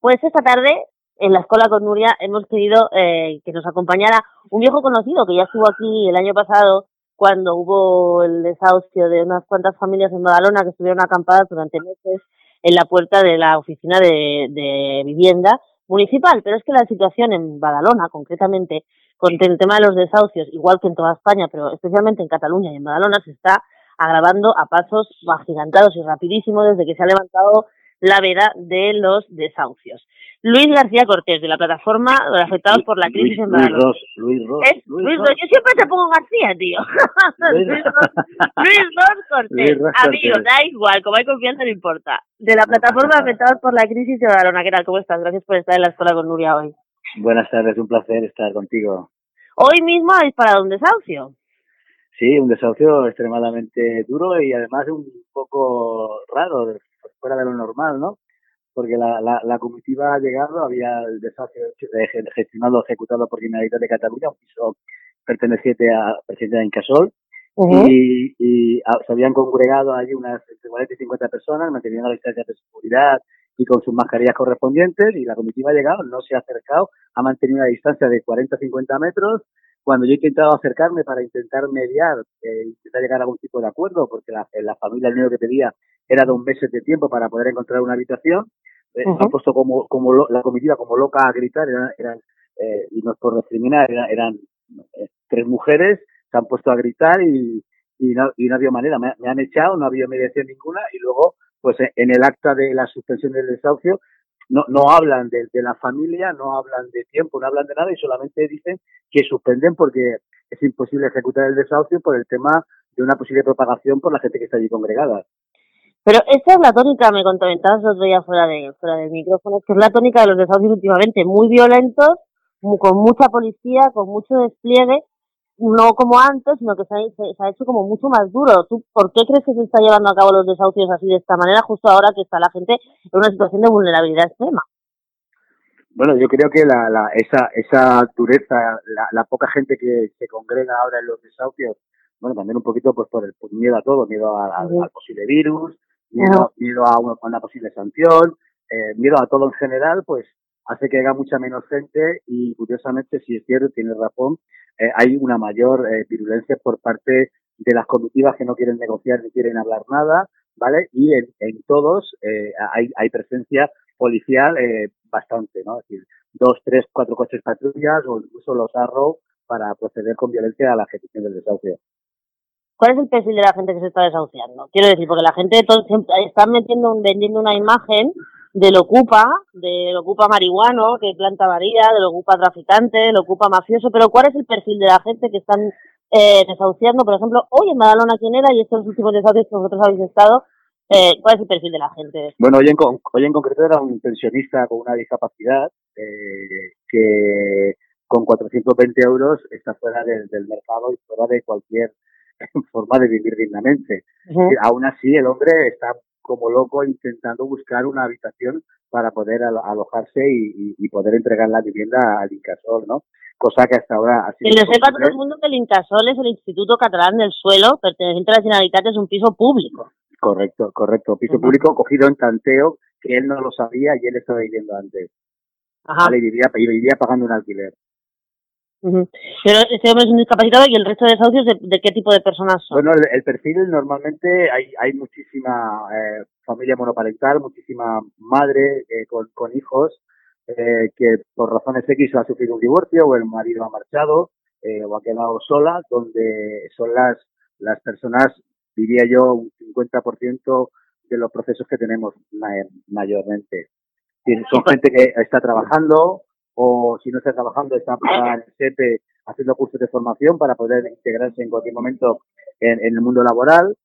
Pues esta tarde, en la escuela con Nuria, hemos querido eh, que nos acompañara un viejo conocido que ya estuvo aquí el año pasado cuando hubo el desahucio de unas cuantas familias en Badalona que estuvieron acampadas durante meses en la puerta de la oficina de, de vivienda municipal. Pero es que la situación en Badalona, concretamente, con el tema de los desahucios, igual que en toda España, pero especialmente en Cataluña y en Badalona, se está agravando a pasos agigantados y rapidísimos desde que se ha levantado la veda de los desahucios. Luis García Cortés, de la plataforma de afectados por la crisis en Luis Ros, Luis Ros. Es Luis, Ros. Yo siempre te pongo García, tío. Luis, Ros, Cortés. Amigo, da igual, como hay confianza no importa. De la plataforma de afectados por la crisis de Badalona. ¿Qué tal? ¿Cómo estás? Gracias por estar en la escuela con Nuria hoy. Buenas tardes, un placer estar contigo. Hoy mismo habéis parado un desahucio. Sí, un desahucio extremadamente duro y además un poco raro, fuera de lo normal, ¿no? Porque la, la, la comitiva ha llegado, había el desahucio gestionado, ejecutado por Generalitat de Cataluña, un piso perteneciente a presidente de Incasol, uh -huh. y, y a, se habían congregado allí unas entre 40 y 50 personas, manteniendo la distancia de seguridad y con sus mascarillas correspondientes, y la comitiva ha llegado, no se ha acercado, ha mantenido una distancia de 40 a 50 metros, cuando yo he intentado acercarme para intentar mediar, eh, intentar llegar a algún tipo de acuerdo, porque la, la familia lo único que pedía era dos meses de tiempo para poder encontrar una habitación, eh, uh -huh. han puesto como, como lo, la comitiva como loca a gritar, eran, eran eh, y no es por discriminar, eran, eran eh, tres mujeres, se han puesto a gritar y, y, no, y no había manera, me, me han echado, no había mediación ninguna y luego, pues en el acta de la suspensión del desahucio, no, no hablan de, de, la familia, no hablan de tiempo, no hablan de nada y solamente dicen que suspenden porque es imposible ejecutar el desahucio por el tema de una posible propagación por la gente que está allí congregada. Pero esta es la tónica, me comentabas los días fuera, de, fuera del micrófono, que es la tónica de los desahucios últimamente, muy violentos, con mucha policía, con mucho despliegue, no como antes, sino que se ha, se, se ha, hecho como mucho más duro. ¿Tú por qué crees que se está llevando a cabo los desahucios así de esta manera, justo ahora que está la gente en una situación de vulnerabilidad extrema? Bueno, yo creo que la, la, esa, esa dureza, la, la poca gente que se congrega ahora en los desahucios, bueno, también un poquito pues por el por miedo a todo, miedo a, a, al posible virus, miedo, miedo a, una, a, una, posible sanción, eh, miedo a todo en general, pues hace que haya mucha menos gente y curiosamente, si es cierto, tiene razón, eh, hay una mayor eh, virulencia por parte de las comitivas que no quieren negociar ni quieren hablar nada, ¿vale? Y en, en todos eh, hay, hay presencia policial eh, bastante, ¿no? Es decir, dos, tres, cuatro coches patrullas o incluso los arrow para proceder con violencia a la ejecución del desahucio. ¿Cuál es el perfil de la gente que se está desahuciando? Quiero decir, porque la gente todo, está metiendo, vendiendo una imagen del ocupa, del ocupa marihuano, que planta varilla, del ocupa traficante, del ocupa mafioso, pero ¿cuál es el perfil de la gente que están eh, desahuciando? Por ejemplo, hoy en Badalona, ¿quién era? Y estos últimos desahucios que vosotros habéis estado, eh, ¿cuál es el perfil de la gente? Bueno, hoy en, hoy en concreto era un pensionista con una discapacidad eh, que con 420 euros está fuera del, del mercado y fuera de cualquier forma de vivir dignamente. Uh -huh. Aún así, el hombre está como loco intentando buscar una habitación para poder alojarse y, y, y poder entregar la vivienda al Incasol, ¿no? Cosa que hasta ahora ha sido. Que lo sepa todo el mundo que el Incasol es el Instituto Catalán del Suelo, perteneciente a la Generalitat, es un piso público. Correcto, correcto. Piso uh -huh. público cogido en tanteo, que él no lo sabía y él estaba viviendo antes. Ajá. Vale, vivía, y vivía pagando un alquiler. Uh -huh. Pero este hombre es un discapacitado y el resto de desahucios, ¿de, ¿de, qué tipo de personas son? Bueno, el, el perfil normalmente hay, hay muchísima eh, familia monoparental, muchísima madre eh, con, con, hijos eh, que por razones X ha sufrido un divorcio o el marido ha marchado o ha quedado sola, donde son las, las personas, diría yo, un 50% de los procesos que tenemos mayormente. Son gente que está trabajando, o si no está trabajando está en el SEPE haciendo cursos de formación para poder integrarse en cualquier momento en, en el mundo laboral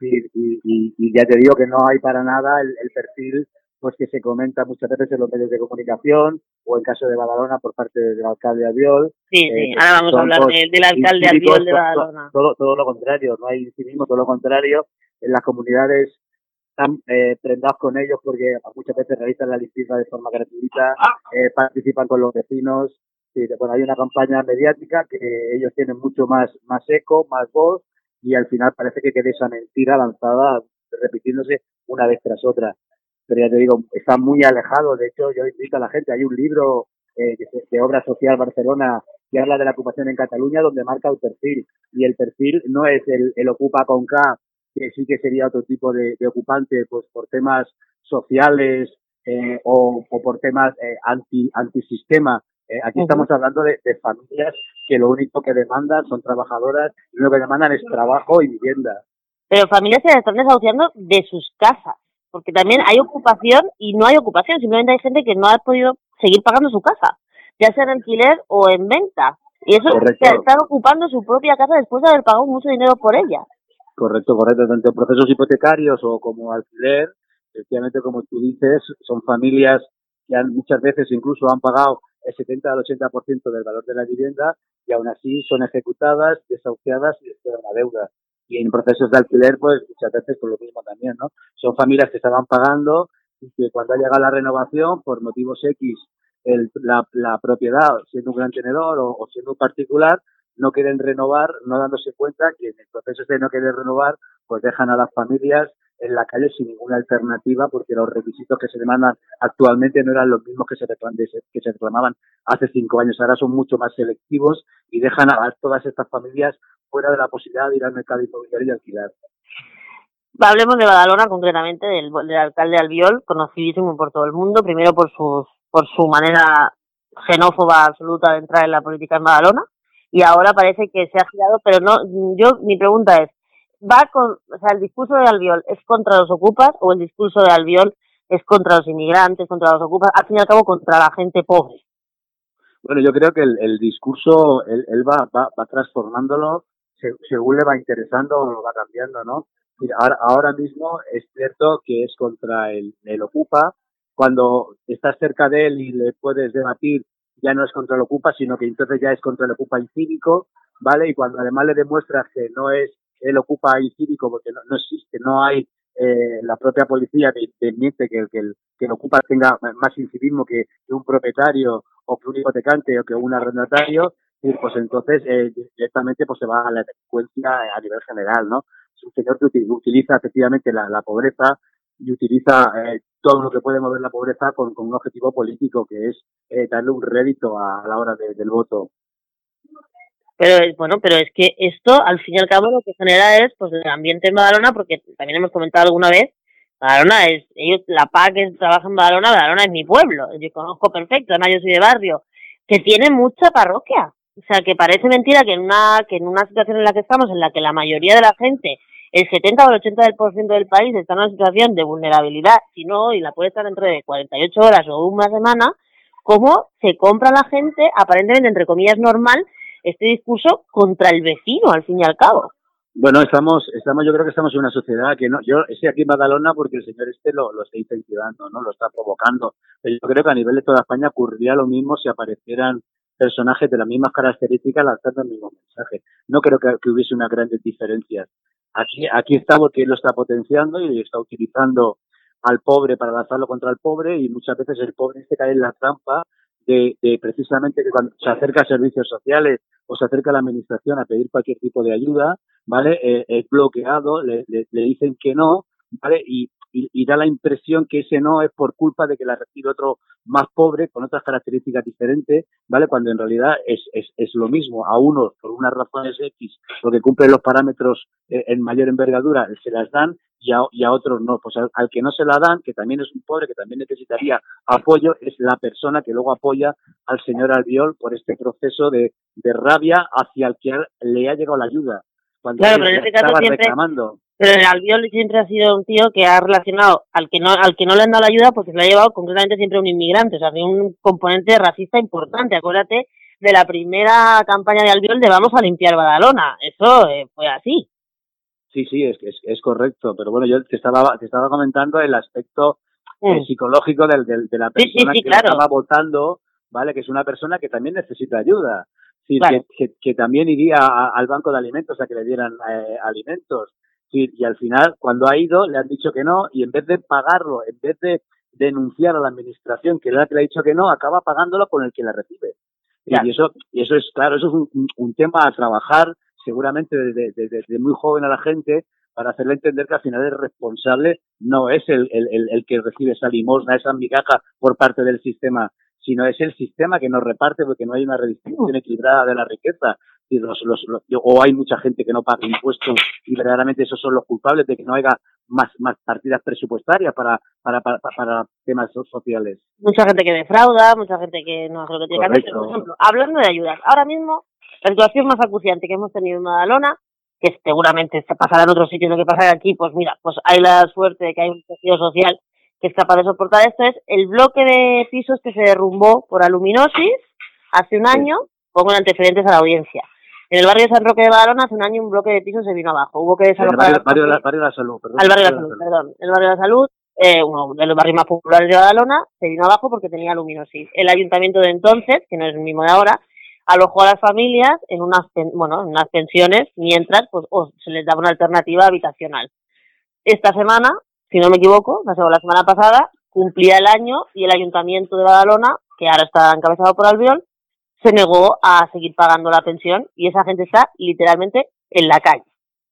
y, y, y, ya te digo que no hay para nada el, el, perfil pues que se comenta muchas veces en los medios de comunicación o en caso de Badalona por parte del alcalde Albiol. Sí, eh, sí, ahora vamos a hablar de, del alcalde Albiol de Badalona. Todo, todo, lo contrario, no hay cinismo, todo lo contrario. En las comunidades están eh, prendados con ellos porque muchas veces realizan la limpieza de forma gratuita, eh, participan con los vecinos. Sí, bueno, hay una campaña mediática que ellos tienen mucho más, más eco, más voz y al final parece que quede esa mentira lanzada repitiéndose una vez tras otra. pero ya te digo, está muy alejado. De hecho, yo invito a la gente, hay un libro eh, de Obra Social Barcelona que habla de la ocupación en Cataluña, donde marca el perfil. Y el perfil no es el, el ocupa con K, que sí que sería otro tipo de, de ocupante, pues por temas sociales eh, o, o, por temas eh, anti antisistema. Eh, aquí estamos hablando de, de, familias que lo único que demandan son trabajadoras y lo que demandan es trabajo y vivienda. Pero familias que se están desahuciando de sus casas, porque también hay ocupación y no hay ocupación, simplemente hay gente que no ha podido seguir pagando su casa, ya sea en alquiler o en venta. Y eso Correcto. se están ocupando su propia casa después de haber pagado mucho dinero por ella. Correcto, correcto. Tanto procesos hipotecarios o como alquiler, efectivamente, como tú dices, son familias que han, muchas veces incluso han pagado el 70 al 80% del valor de la vivienda y aún así son ejecutadas, desahuciadas y esperan la deuda. Y en procesos de alquiler, pues muchas veces por lo mismo también, ¿no? Son familias que estaban pagando y que cuando ha llegado la renovación, por motivos X, el, la, la, propiedad, siendo un gran tenedor o, o, siendo un particular, no quieren renovar, no dándose cuenta que en el proceso de no querer renovar, pues dejan a las familias en la calle sin ninguna alternativa porque los requisitos que se demandan actualmente no eran los mismos que se, que se reclamaban hace cinco años. Ahora son mucho más selectivos y dejan a todas estas familias fuera de la posibilidad de ir al mercado inmobiliario y alquilar. Hablemos de Badalona concretamente, del, del alcalde Albiol, conocidísimo por todo el mundo, primero por sus por su manera xenófoba absoluta de entrar en la política en Badalona y ahora parece que se ha girado, pero no, yo, mi pregunta es, va con, o sea, el discurso de Albiol es contra los ocupas o el discurso de Albiol es contra los inmigrantes, contra los ocupas, al fin y al cabo contra la gente pobre? Bueno, yo creo que el, el discurso, él, va, va, transformándolo según le va interesando o lo va cambiando, ¿no? Ahora, ahora mismo es cierto que es contra el, el ocupa, cuando estás cerca de él y le puedes debatir, ya no es contra el ocupa, sino que entonces ya es contra el ocupa incívico, ¿vale? Y cuando además le demuestras que no es el ocupa incívico, porque no, existe, no hay eh, la propia policía que permite que, que, el, que el ocupa tenga más incivismo que, un propietario o que un hipotecante o que un arrendatario, y pues entonces eh, directamente pues se va a la delincuencia a nivel general, ¿no? Es un señor que utiliza efectivamente la pobreza y utiliza eh, todo lo que puede mover la pobreza con, con un objetivo político que es eh, darle un rédito a, a la hora de, del voto. Pero bueno, pero es que esto al fin y al cabo lo que genera es pues el ambiente en Badalona, porque también hemos comentado alguna vez, Badalona es, ellos, la PA que trabaja en Badalona, Badalona es mi pueblo, yo conozco perfecto, además yo soy de barrio, que tiene mucha parroquia. O sea, que parece mentira que en una, que en una situación en la que estamos, en la que la mayoría de la gente el 70 o el 80% del país está en una situación de vulnerabilidad, si no, y la puede estar dentro de 48 horas o una semana, cómo se compra la gente, aparentemente, entre comillas, normal, este discurso contra el vecino, al fin y al cabo. Bueno, estamos, estamos, yo creo que estamos en una sociedad que no, yo estoy aquí en Badalona porque el señor este lo, lo está incentivando, ¿no? Lo está provocando. Pero yo creo que a nivel de toda España ocurriría lo mismo si aparecieran personajes de las mismas características lanzando el mismo mensaje. No creo que, hubiese una grandes diferencias. Aquí, aquí está porque él lo está potenciando y está utilizando al pobre para lanzarlo contra el pobre y muchas veces el pobre se cae en la trampa de, de precisamente que cuando se acerca a servicios sociales o se acerca a la administración a pedir cualquier tipo de ayuda, ¿vale? Eh, es bloqueado, le, le, le dicen que no, ¿vale? Y, y, y, da la impresión que ese no es por culpa de que la recibe otro más pobre, con otras características diferentes, ¿vale? Cuando en realidad es, es, es lo mismo. A unos, por unas razones X, porque cumplen los parámetros eh, en mayor envergadura, se las dan y a, y a otros no. Pues al, al, que no se la dan, que también es un pobre, que también necesitaría apoyo, es la persona que luego apoya al señor Albiol por este proceso de, de rabia hacia el que le ha llegado la ayuda. Cuando claro, pero en este caso siempre, reclamando. Pero el Albiol siempre ha sido un tío que ha relacionado al que no al que no le han dado la ayuda porque se lo ha llevado concretamente siempre un inmigrante, o sea, tiene un componente racista importante. Acuérdate de la primera campaña de Albiol de vamos a limpiar Badalona. Eso eh, fue así. Sí, sí, es, es, es correcto. Pero bueno, yo te estaba, te estaba comentando el aspecto mm. eh, psicológico del, del, de la persona sí, sí, sí, que claro. estaba votando, ¿vale? Que es una persona que también necesita ayuda. Sí, que, que, que, también iría a, al banco de alimentos a que le dieran eh, alimentos. Y al final, cuando ha ido, le han dicho que no, y en vez de pagarlo, en vez de denunciar a la administración que le ha dicho que no, acaba pagándolo con el que la recibe. Y eso, y eso es, claro, eso es un, un tema a trabajar seguramente desde, desde, desde, muy joven a la gente para hacerle entender que al final el responsable no es el, el, el que recibe esa limosna, esa migaja por parte del sistema, sino es el sistema que nos reparte porque no hay una redistribución equilibrada de la riqueza. Y los, los, o hay mucha gente que no paga impuestos y verdaderamente esos son los culpables de que no haya más, más partidas presupuestarias para, para, para, para temas sociales. Mucha gente que defrauda, mucha gente que no hace lo que tiene que hacer. Por ejemplo, hablando de ayudas, ahora mismo la situación más acuciante que hemos tenido en Madalona que seguramente pasará en otros sitios lo que pasa aquí, pues mira, pues hay la suerte de que hay un tejido social que es capaz de soportar esto, es el bloque de pisos que se derrumbó por aluminosis hace un año, pongo en antecedentes a la audiencia. En el barrio de San Roque de Badalona hace un año un bloque de pisos se vino abajo. Hubo que desalojar... El barrio, de la Salud, perdón. Al barrio de la Salud, perdón. El barrio de la Salud, eh, uno de los barrios más populares de Badalona, se vino abajo porque tenía aluminosis. El ayuntamiento de entonces, que no es el mismo de ahora, alojó a las familias en unas, bueno, en unas pensiones mientras pues, se les daba una alternativa habitacional. Esta semana si no me equivoco, la semana pasada, cumplía el año y el Ayuntamiento de Badalona, que ahora está encabezado por Albiol, se negó a seguir pagando la pensión y esa gente está literalmente en la calle.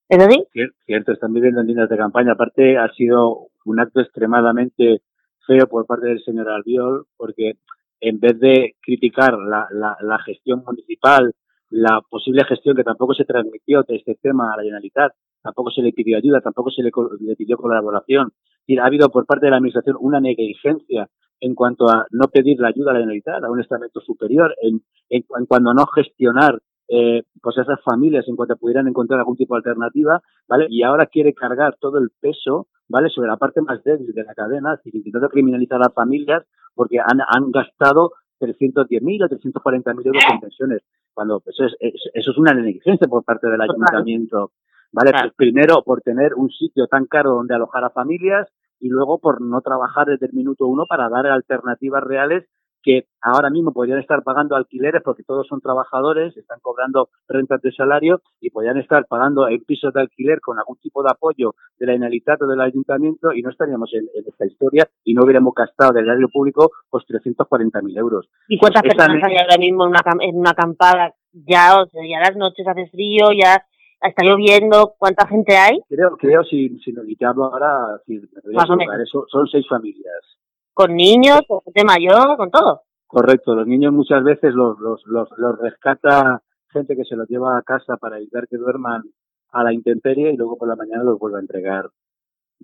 ¿Es así? Cierto, están viviendo en líneas de campaña. Aparte, ha sido un acto extremadamente feo por parte del señor Albiol, porque en vez de criticar la, la, la gestión municipal, la posible gestión que tampoco se transmitió de este tema a la Generalitat, tampoco se le pidió ayuda, tampoco se le, pidió colaboración. Y ha habido por parte de la Administración una negligencia en cuanto a no pedir la ayuda a la Generalitat, a un estamento superior, en, en, cuanto a no gestionar eh, pues esas familias en cuanto pudieran encontrar algún tipo de alternativa, ¿vale? Y ahora quiere cargar todo el peso, ¿vale? Sobre la parte más débil de la cadena, intentando criminalizar a las familias porque han, han gastado 310.000 o 340.000 euros en pensiones, cuando eso es, eso es una negligencia por parte del ayuntamiento. ¿vale? Pues primero por tener un sitio tan caro donde alojar a familias y luego por no trabajar desde el minuto uno para dar alternativas reales que ahora mismo podrían estar pagando alquileres porque todos son trabajadores, están cobrando rentas de salario y podrían estar pagando en pisos de alquiler con algún tipo de apoyo de la Generalitat o del Ayuntamiento y no estaríamos en, esta historia y no hubiéramos gastado del diario público pues 340.000 euros. ¿Y cuántas personas hay ahora mismo en una, en una acampada? Ya, o sea, ya las noches hace frío, ya está lloviendo, ¿cuánta gente hay? Creo, creo si, si lo hablo ahora, si Más o menos. Eso, son seis familias. ¿Con niños, con gente mayor, con todo? Correcto, los niños muchas veces los, los, los, los rescata gente que se los lleva a casa para evitar que duerman a la intemperie y luego por la mañana los vuelve a entregar.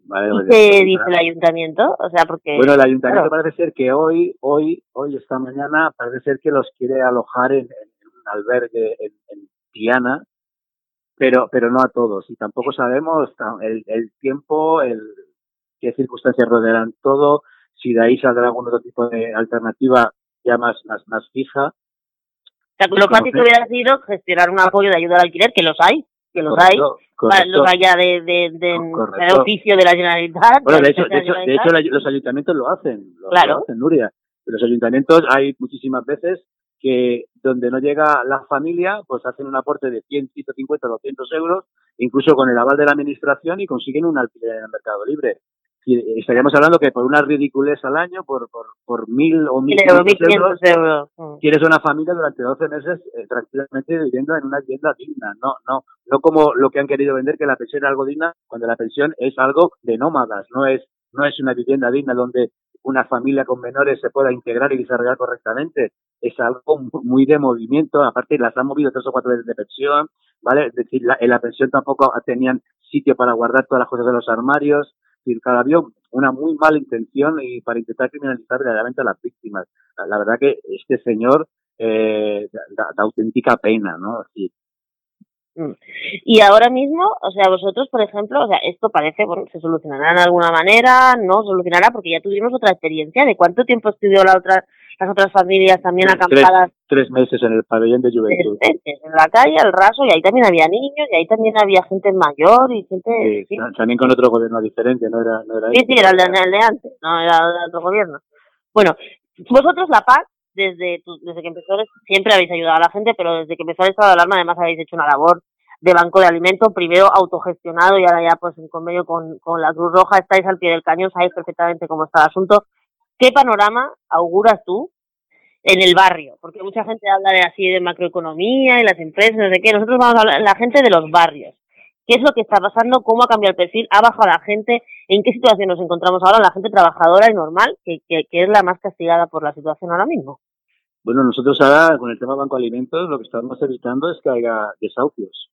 ¿Vale? ¿Y qué dice el ayuntamiento? O sea, porque... Bueno, el ayuntamiento parece ser que hoy, hoy, hoy, esta mañana, parece ser que los quiere alojar en, un albergue en, en Tiana, pero, pero no a todos. Y tampoco sabemos el, el tiempo, el, qué circunstancias rodearán todo, si de ahí saldrá algún otro tipo de alternativa ya más, más, más fija. O sea, lo fácil que hubiera sido gestionar un apoyo de ayuda al alquiler, que los hay, que los hay, los haya de, de, de, oficio de la Generalitat. Bueno, de hecho, de hecho, de hecho los ayuntamientos lo hacen, lo, claro. lo hacen, Nuria. Los ayuntamientos hay muchísimas veces que donde no llega la familia, pues hacen un aporte de 100, 150, 200 euros, incluso con el aval de la administración y consiguen un alquiler en el mercado libre. Y estaríamos hablando que por una ridiculez al año, por, por, por mil o mil euros, euros, mm. tienes una familia durante 12 meses eh, tranquilamente viviendo en una vivienda digna. No, no, no como lo que han querido vender, que la pensión es algo digna, cuando la pensión es algo de nómadas, no es, no es una vivienda digna donde una familia con menores se pueda integrar y desarrollar correctamente. Es algo muy de movimiento, aparte las han movido tres o cuatro veces de pensión, ¿vale? Es decir, la, en la pensión tampoco tenían sitio para guardar todas las cosas de los armarios, decir, había una muy mala intención y para intentar criminalizar realmente a las víctimas. La, verdad que este señor eh, da, auténtica pena, ¿no? Y ahora mismo, o sea, vosotros, por ejemplo, o sea, esto parece, bueno, se solucionará de alguna manera, no solucionará porque ya tuvimos otra experiencia. ¿De cuánto tiempo estudió la otra, las otras familias también acampadas? Tres, meses en el pabellón de juventud. en la calle, al raso, y ahí también había niños, y ahí también había gente mayor y gente... Sí, también con otro gobierno diferente, no era... No era sí, sí, era el de, el de antes, no era otro gobierno. Bueno, vosotros la PAC desde, desde que empezó, siempre habéis ayudado a la gente, pero desde que empezó el estado de alarma además habéis hecho una labor de banco de alimentos, primero autogestionado y ahora ya pues en convenio con, con la Cruz Roja, estáis al pie del cañón, sabéis perfectamente cómo está el asunto. ¿Qué panorama auguras tú en el barrio? Porque mucha gente habla de así de macroeconomía y las empresas, no sé qué, nosotros vamos a hablar, la gente de los barrios. qué es lo que está pasando, cómo ha cambiado el perfil, ha bajado la gente, en qué situación nos encontramos ahora, la gente trabajadora y normal, que, que, es la más castigada por la situación ahora mismo. Bueno, nosotros ahora con el tema Banco Alimentos lo que estamos evitando es que haya desahucios,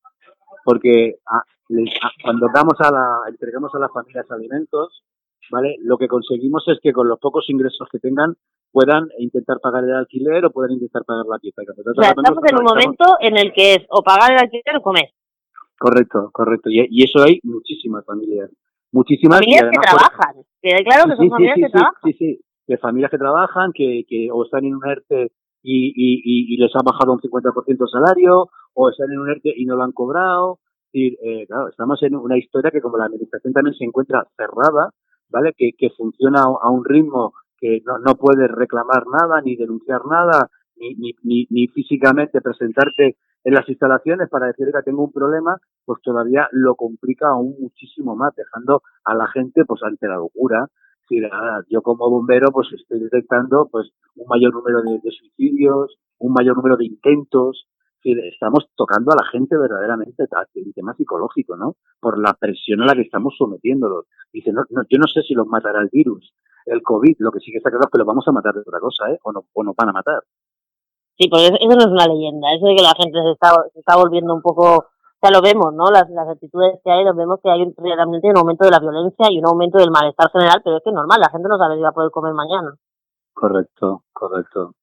porque ah, ah, cuando damos a la, entregamos a las familias alimentos, ¿vale? Lo que conseguimos es que con los pocos ingresos que tengan puedan intentar pagar el alquiler o puedan intentar pagar la pieza. O sea, estamos en un momento en el que es o pagar el alquiler o comer. Correcto, correcto. Y, eso hay muchísimas familias. Muchísimas. Familias que trabajan. Que claro que son familias que trabajan. Sí, sí, de familias que trabajan, que, que o están en un ERTE y, y, y, les ha bajado un 50% el salario, o están en un ERTE y no lo han cobrado. Y, eh, claro, estamos en una historia que como la administración también se encuentra cerrada, ¿vale? Que, que funciona a un ritmo que no, no puedes reclamar nada, ni denunciar nada, ni, ni, ni, ni físicamente presentarte en las instalaciones para decir que tengo un problema, pues todavía lo complica aún muchísimo más, dejando a la gente pues ante la locura. Si yo como bombero pues estoy detectando pues un mayor número de, suicidios, un mayor número de intentos, estamos tocando a la gente verdaderamente en tema psicológico, ¿no? Por la presión a la que estamos sometiéndolos. Dice, no, no, yo no sé si los matará el virus, el COVID, lo que sí que está claro es que los vamos a matar de otra cosa, ¿eh? O no, o nos van a matar. Sí, porque eso no es una leyenda, eso de que la gente se está, se está volviendo un poco, ya lo vemos, ¿no? Las, las actitudes que hay, lo vemos que hay un, realmente un aumento de la violencia y un aumento del malestar general, pero es que es normal, la gente no sabe si va a poder comer mañana. Correcto, correcto.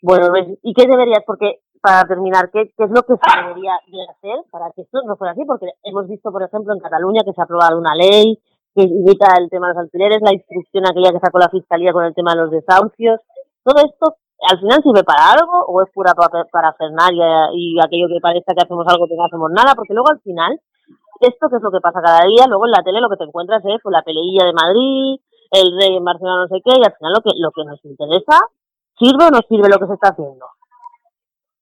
Bueno, ¿y qué deberías? Porque, para terminar, ¿qué, ¿qué es lo que se debería de hacer para que esto no fuera así? Porque hemos visto, por ejemplo, en Cataluña que se ha aprobado una ley que evita el tema de los alquileres, la instrucción aquella que sacó la Fiscalía con el tema de los desahucios. Todo esto, al final sirve para algo o es pura para y, y aquello que parezca que hacemos algo que no hacemos nada, porque luego al final, esto que es lo que pasa cada día, luego en la tele lo que te encuentras es pues, la peleilla de Madrid, el rey en Barcelona no sé qué, y al final lo que, lo que nos interesa, ¿sirve o no sirve lo que se está haciendo?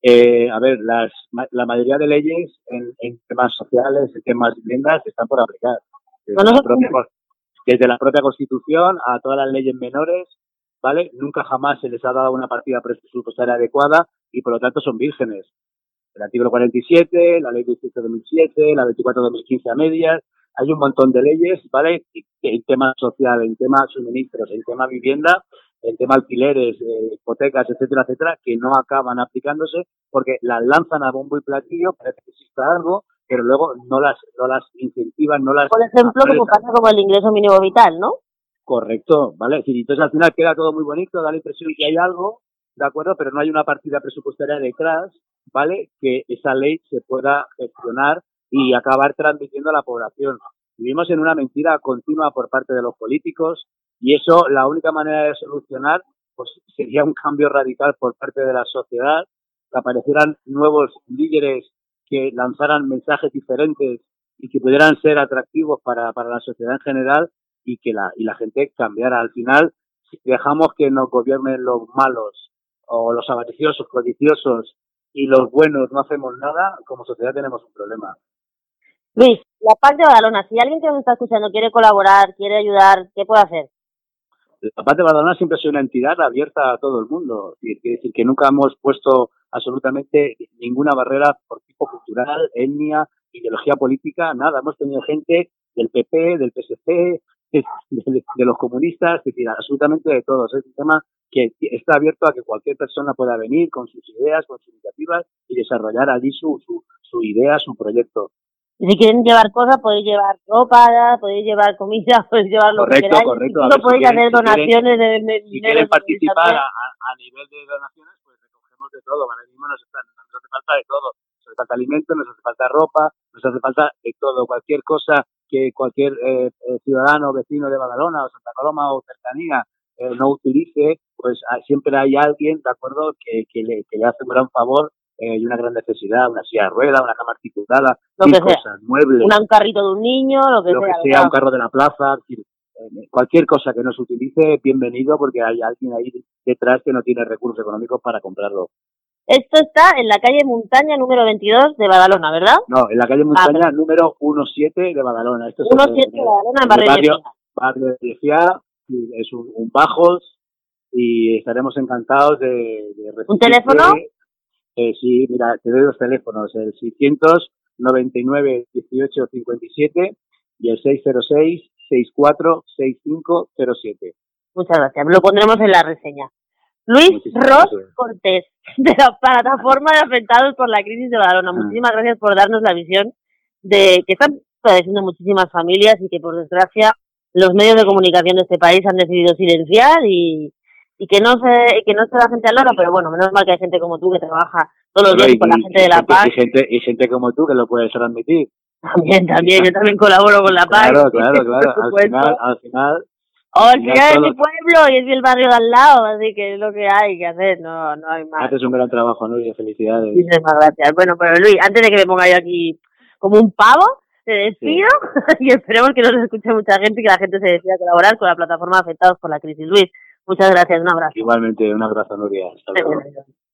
Eh, a ver, las, la mayoría de leyes en, en temas sociales, en temas viviendas, están por aplicar. Desde, la propia, desde la propia Constitución a todas las leyes menores ¿vale? Nunca jamás se les ha dado una partida presupuestaria adecuada y por lo tanto son vírgenes. El artículo 47, la ley 18-2007, la 24-2015 a medias, hay un montón de leyes, ¿vale? En tema social, en tema suministros, en tema vivienda, en tema alquileres, eh, hipotecas, etcétera, etcétera, que no acaban aplicándose porque las lanzan a bombo y platillo, parece que exista algo, pero luego no las, no las incentivan, no las... Por ejemplo, como pasa como el ingreso mínimo vital, ¿no? Correcto, ¿vale? Entonces al final queda todo muy bonito, da la impresión que hay algo, ¿de acuerdo? Pero no hay una partida presupuestaria detrás, ¿vale? Que esa ley se pueda gestionar y acabar transmitiendo a la población. Vivimos en una mentira continua por parte de los políticos y eso, la única manera de solucionar, pues sería un cambio radical por parte de la sociedad, que aparecieran nuevos líderes que lanzaran mensajes diferentes y que pudieran ser atractivos para, para la sociedad en general y que la, y la gente cambiara. Al final, si dejamos que nos gobiernen los malos o los avariciosos, codiciosos y los buenos no hacemos nada, como sociedad tenemos un problema. Luis, la Paz de Badalona, si alguien que nos está escuchando quiere colaborar, quiere ayudar, ¿qué puede hacer? La Paz de Badalona siempre ha sido una entidad abierta a todo el mundo. Es decir, que nunca hemos puesto absolutamente ninguna barrera por tipo cultural, etnia, ideología política, nada. Hemos tenido gente del PP, del PSC, de, los comunistas, es decir, absolutamente de todos. Es un tema que está abierto a que cualquier persona pueda venir con sus ideas, con sus iniciativas y desarrollar allí su, su, su idea, su proyecto. Si quieren llevar cosas, podéis llevar ropa, podéis llevar comida, podéis llevar lo correcto, que queráis. Correcto, correcto. podéis hacer donaciones de, de, Si quieren participar a, a, nivel de donaciones, pues recogemos de todo. Ahora mismo nos, nos hace falta de todo. Nos hace falta alimento, nos hace falta ropa, nos hace falta de todo. Cualquier cosa que cualquier eh, eh, ciudadano vecino de Badalona o Santa Coloma o cercanía eh, no utilice, pues ah, siempre hay alguien, ¿de acuerdo?, que, que, le, que le hace un gran favor y una gran necesidad, una silla de rueda, una cama articulada, lo que cosas, muebles. un carrito de un niño, lo que lo sea. Que sea un carro de la plaza, cualquier cosa que no se utilice, bienvenido porque hay alguien ahí detrás que no tiene recursos económicos para comprarlo. Esto está en la calle Montaña número 22 de Badalona, ¿verdad? No, en la calle Montaña ah, número 17 de Badalona. 17 de Badalona, en barrio, barrio de Ciudad, es un, un, bajos y estaremos encantados de, de ¿Un teléfono? Eh, sí, mira, te doy los teléfonos, el 600 99 18 57 y el 606 64 6507. Muchas gracias. Lo pondremos en la reseña. Luis Ross Cortés, de la plataforma de afectados por la crisis de Badalona. Ah. Muchísimas gracias por darnos la visión de que están padeciendo muchísimas familias y que por desgracia los medios de comunicación de este país han decidido silenciar y, y que no se que no se la gente al loro, pero bueno, menos mal que hay gente como tú que trabaja todos los días con la gente de La Paz. Y gente, y gente como tú que lo puedes transmitir. También, también, yo también colaboro con La Paz. Claro, claro, claro. Al final, al final o al final es mi pueblo y es el barrio de al lado, así que es lo que hay que hacer, no, no hay más. Haces un gran trabajo, Luis, felicidades. Muchísimas gracias. Bueno, pero Luis, antes de que me ponga yo aquí como un pavo, te despido y esperemos que nos escuche mucha gente y que la gente se decida colaborar con la plataforma Afectados por la Crisis. Luis, muchas gracias, un abrazo. Igualmente, un abrazo, Nuria. Hasta luego.